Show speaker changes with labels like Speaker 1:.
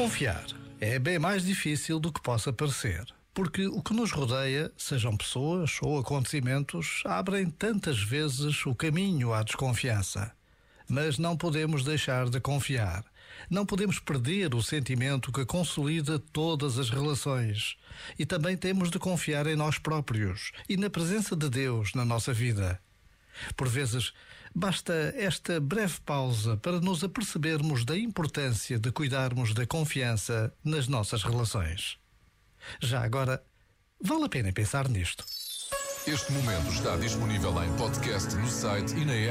Speaker 1: Confiar é bem mais difícil do que possa parecer, porque o que nos rodeia, sejam pessoas ou acontecimentos, abrem tantas vezes o caminho à desconfiança. Mas não podemos deixar de confiar. Não podemos perder o sentimento que consolida todas as relações. E também temos de confiar em nós próprios e na presença de Deus na nossa vida. Por vezes, basta esta breve pausa para nos apercebermos da importância de cuidarmos da confiança nas nossas relações. Já agora, vale a pena pensar nisto.
Speaker 2: Este momento está disponível em podcast no site e na app.